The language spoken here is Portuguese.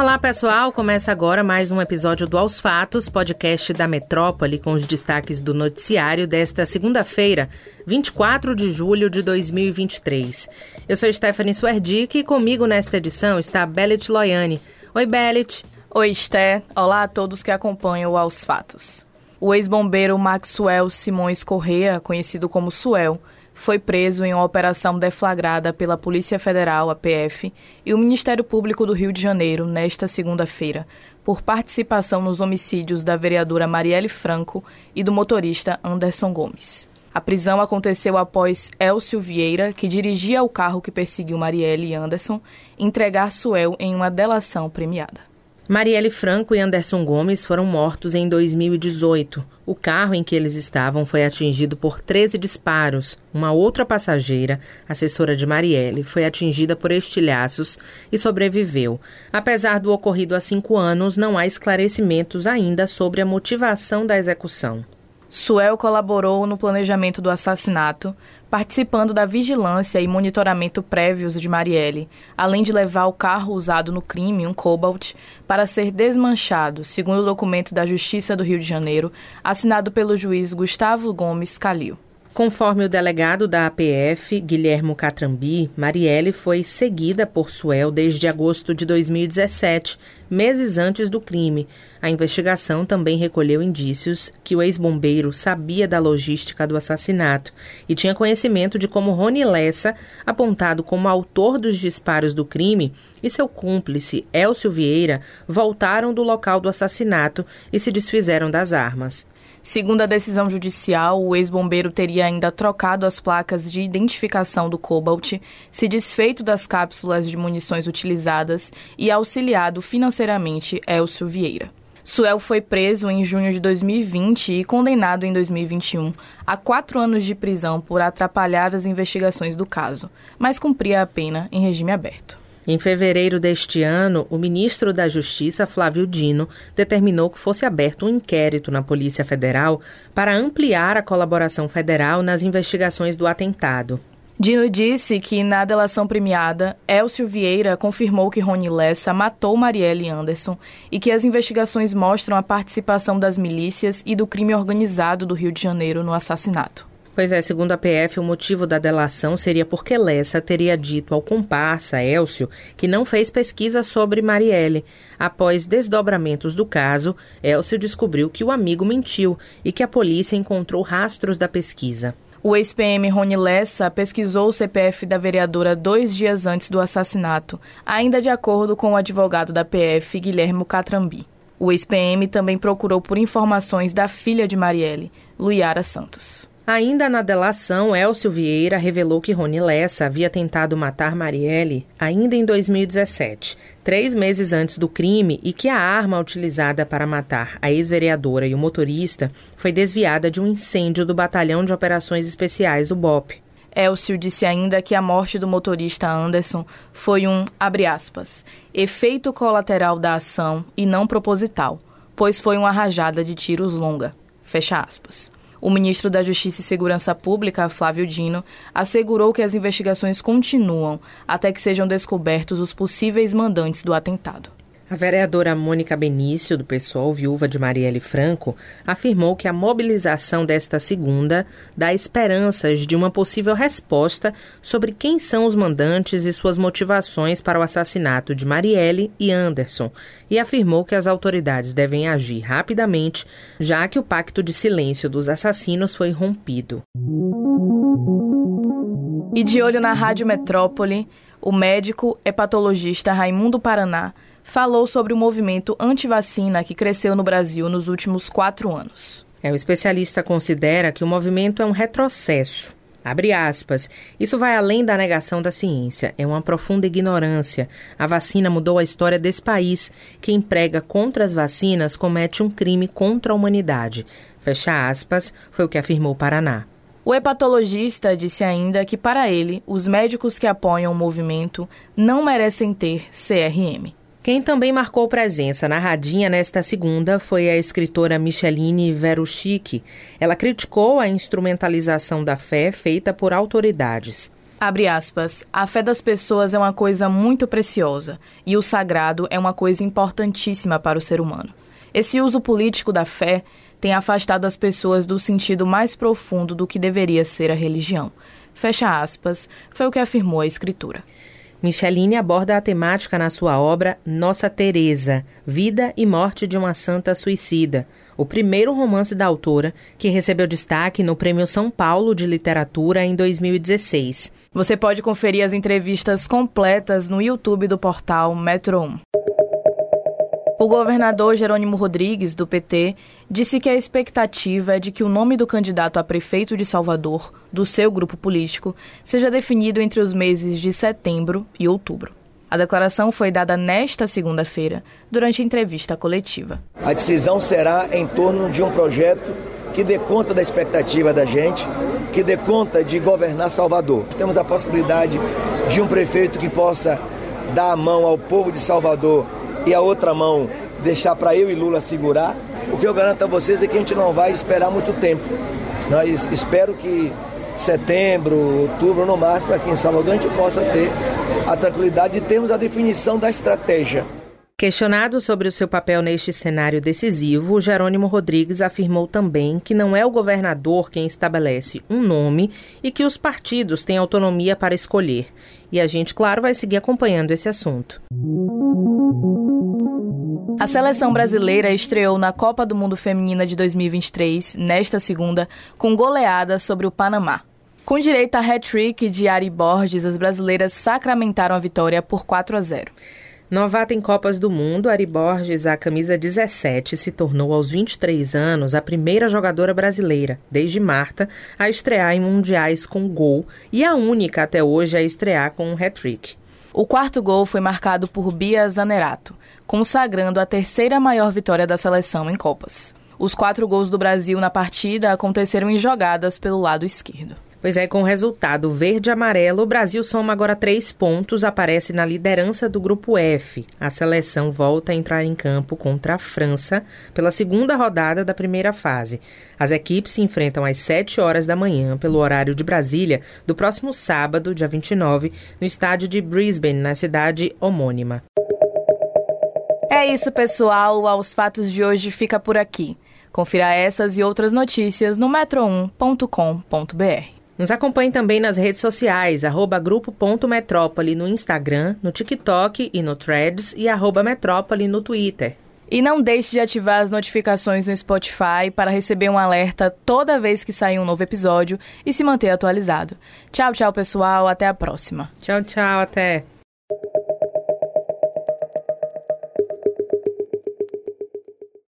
Olá, pessoal. Começa agora mais um episódio do Aos Fatos, podcast da Metrópole, com os destaques do noticiário desta segunda-feira, 24 de julho de 2023. Eu sou Stephanie Swerdick e comigo nesta edição está Belit Loiane. Oi, Belit. Oi, Sté. Olá a todos que acompanham o Aos Fatos. O ex-bombeiro Maxwell Simões Correa, conhecido como Suel, foi preso em uma operação deflagrada pela Polícia Federal, a PF, e o Ministério Público do Rio de Janeiro nesta segunda-feira, por participação nos homicídios da vereadora Marielle Franco e do motorista Anderson Gomes. A prisão aconteceu após Elcio Vieira, que dirigia o carro que perseguiu Marielle e Anderson, entregar Suel em uma delação premiada. Marielle Franco e Anderson Gomes foram mortos em 2018. O carro em que eles estavam foi atingido por 13 disparos. Uma outra passageira, assessora de Marielle, foi atingida por estilhaços e sobreviveu. Apesar do ocorrido há cinco anos, não há esclarecimentos ainda sobre a motivação da execução. Suel colaborou no planejamento do assassinato, participando da vigilância e monitoramento prévios de Marielle, além de levar o carro usado no crime, um Cobalt, para ser desmanchado, segundo o documento da Justiça do Rio de Janeiro, assinado pelo juiz Gustavo Gomes Calil. Conforme o delegado da APF, Guilhermo Catrambi, Marielle foi seguida por Suel desde agosto de 2017, meses antes do crime. A investigação também recolheu indícios que o ex-bombeiro sabia da logística do assassinato e tinha conhecimento de como Rony Lessa, apontado como autor dos disparos do crime, e seu cúmplice, Elcio Vieira, voltaram do local do assassinato e se desfizeram das armas. Segundo a decisão judicial, o ex-bombeiro teria ainda trocado as placas de identificação do Cobalt, se desfeito das cápsulas de munições utilizadas e auxiliado financeiramente Elcio Vieira. Suel foi preso em junho de 2020 e condenado em 2021 a quatro anos de prisão por atrapalhar as investigações do caso, mas cumpria a pena em regime aberto. Em fevereiro deste ano, o ministro da Justiça, Flávio Dino, determinou que fosse aberto um inquérito na Polícia Federal para ampliar a colaboração federal nas investigações do atentado. Dino disse que, na delação premiada, Elcio Vieira confirmou que Rony Lessa matou Marielle Anderson e que as investigações mostram a participação das milícias e do crime organizado do Rio de Janeiro no assassinato. Pois é, segundo a PF, o motivo da delação seria porque Lessa teria dito ao comparsa Elcio que não fez pesquisa sobre Marielle. Após desdobramentos do caso, Elcio descobriu que o amigo mentiu e que a polícia encontrou rastros da pesquisa. O ex-PM Rony Lessa pesquisou o CPF da vereadora dois dias antes do assassinato, ainda de acordo com o advogado da PF, Guilherme Catrambi. O ex-PM também procurou por informações da filha de Marielle, Luiara Santos. Ainda na delação, Elcio Vieira revelou que Rony Lessa havia tentado matar Marielle ainda em 2017, três meses antes do crime, e que a arma utilizada para matar a ex-vereadora e o motorista foi desviada de um incêndio do Batalhão de Operações Especiais do BOP. Elcio disse ainda que a morte do motorista Anderson foi um, abre aspas, efeito colateral da ação e não proposital, pois foi uma rajada de tiros longa, fecha aspas. O ministro da Justiça e Segurança Pública, Flávio Dino, assegurou que as investigações continuam até que sejam descobertos os possíveis mandantes do atentado. A vereadora Mônica Benício, do PSOL, viúva de Marielle Franco, afirmou que a mobilização desta segunda dá esperanças de uma possível resposta sobre quem são os mandantes e suas motivações para o assassinato de Marielle e Anderson, e afirmou que as autoridades devem agir rapidamente, já que o pacto de silêncio dos assassinos foi rompido. E de olho na Rádio Metrópole, o médico hepatologista Raimundo Paraná falou sobre o movimento anti-vacina que cresceu no Brasil nos últimos quatro anos. É, o especialista considera que o movimento é um retrocesso. Abre aspas. Isso vai além da negação da ciência. É uma profunda ignorância. A vacina mudou a história desse país. Quem prega contra as vacinas comete um crime contra a humanidade. Fecha aspas, foi o que afirmou Paraná. O hepatologista disse ainda que, para ele, os médicos que apoiam o movimento não merecem ter CRM. Quem também marcou presença na radinha nesta segunda foi a escritora Micheline Veruchic. Ela criticou a instrumentalização da fé feita por autoridades. Abre aspas. A fé das pessoas é uma coisa muito preciosa e o sagrado é uma coisa importantíssima para o ser humano. Esse uso político da fé tem afastado as pessoas do sentido mais profundo do que deveria ser a religião. Fecha aspas, foi o que afirmou a escritura. Micheline aborda a temática na sua obra Nossa Teresa, Vida e Morte de uma Santa Suicida, o primeiro romance da autora, que recebeu destaque no Prêmio São Paulo de Literatura em 2016. Você pode conferir as entrevistas completas no YouTube do portal Metro 1. O governador Jerônimo Rodrigues, do PT, disse que a expectativa é de que o nome do candidato a prefeito de Salvador, do seu grupo político, seja definido entre os meses de setembro e outubro. A declaração foi dada nesta segunda-feira, durante entrevista coletiva. A decisão será em torno de um projeto que dê conta da expectativa da gente, que dê conta de governar Salvador. Temos a possibilidade de um prefeito que possa dar a mão ao povo de Salvador e a outra mão deixar para eu e Lula segurar, o que eu garanto a vocês é que a gente não vai esperar muito tempo. Nós espero que setembro, outubro, no máximo, aqui em Salvador, a gente possa ter a tranquilidade de termos a definição da estratégia. Questionado sobre o seu papel neste cenário decisivo, Jerônimo Rodrigues afirmou também que não é o governador quem estabelece um nome e que os partidos têm autonomia para escolher. E a gente, claro, vai seguir acompanhando esse assunto. A seleção brasileira estreou na Copa do Mundo Feminina de 2023, nesta segunda, com goleada sobre o Panamá. Com direito a hat-trick de Ari Borges, as brasileiras sacramentaram a vitória por 4 a 0. Novata em Copas do Mundo, Ari Borges, a camisa 17, se tornou aos 23 anos a primeira jogadora brasileira, desde Marta, a estrear em mundiais com gol e a única até hoje a estrear com um hat-trick. O quarto gol foi marcado por Bia Zanerato, consagrando a terceira maior vitória da seleção em Copas. Os quatro gols do Brasil na partida aconteceram em jogadas pelo lado esquerdo. Pois é, com o resultado verde-amarelo, o Brasil soma agora três pontos, aparece na liderança do grupo F. A seleção volta a entrar em campo contra a França pela segunda rodada da primeira fase. As equipes se enfrentam às 7 horas da manhã, pelo horário de Brasília, do próximo sábado, dia 29, no estádio de Brisbane, na cidade homônima. É isso, pessoal. Aos fatos de hoje fica por aqui. Confira essas e outras notícias no metro1.com.br. Nos acompanhe também nas redes sociais, arroba grupo.metrópole no Instagram, no TikTok e no Threads e arroba metrópole no Twitter. E não deixe de ativar as notificações no Spotify para receber um alerta toda vez que sair um novo episódio e se manter atualizado. Tchau, tchau, pessoal. Até a próxima. Tchau, tchau. Até.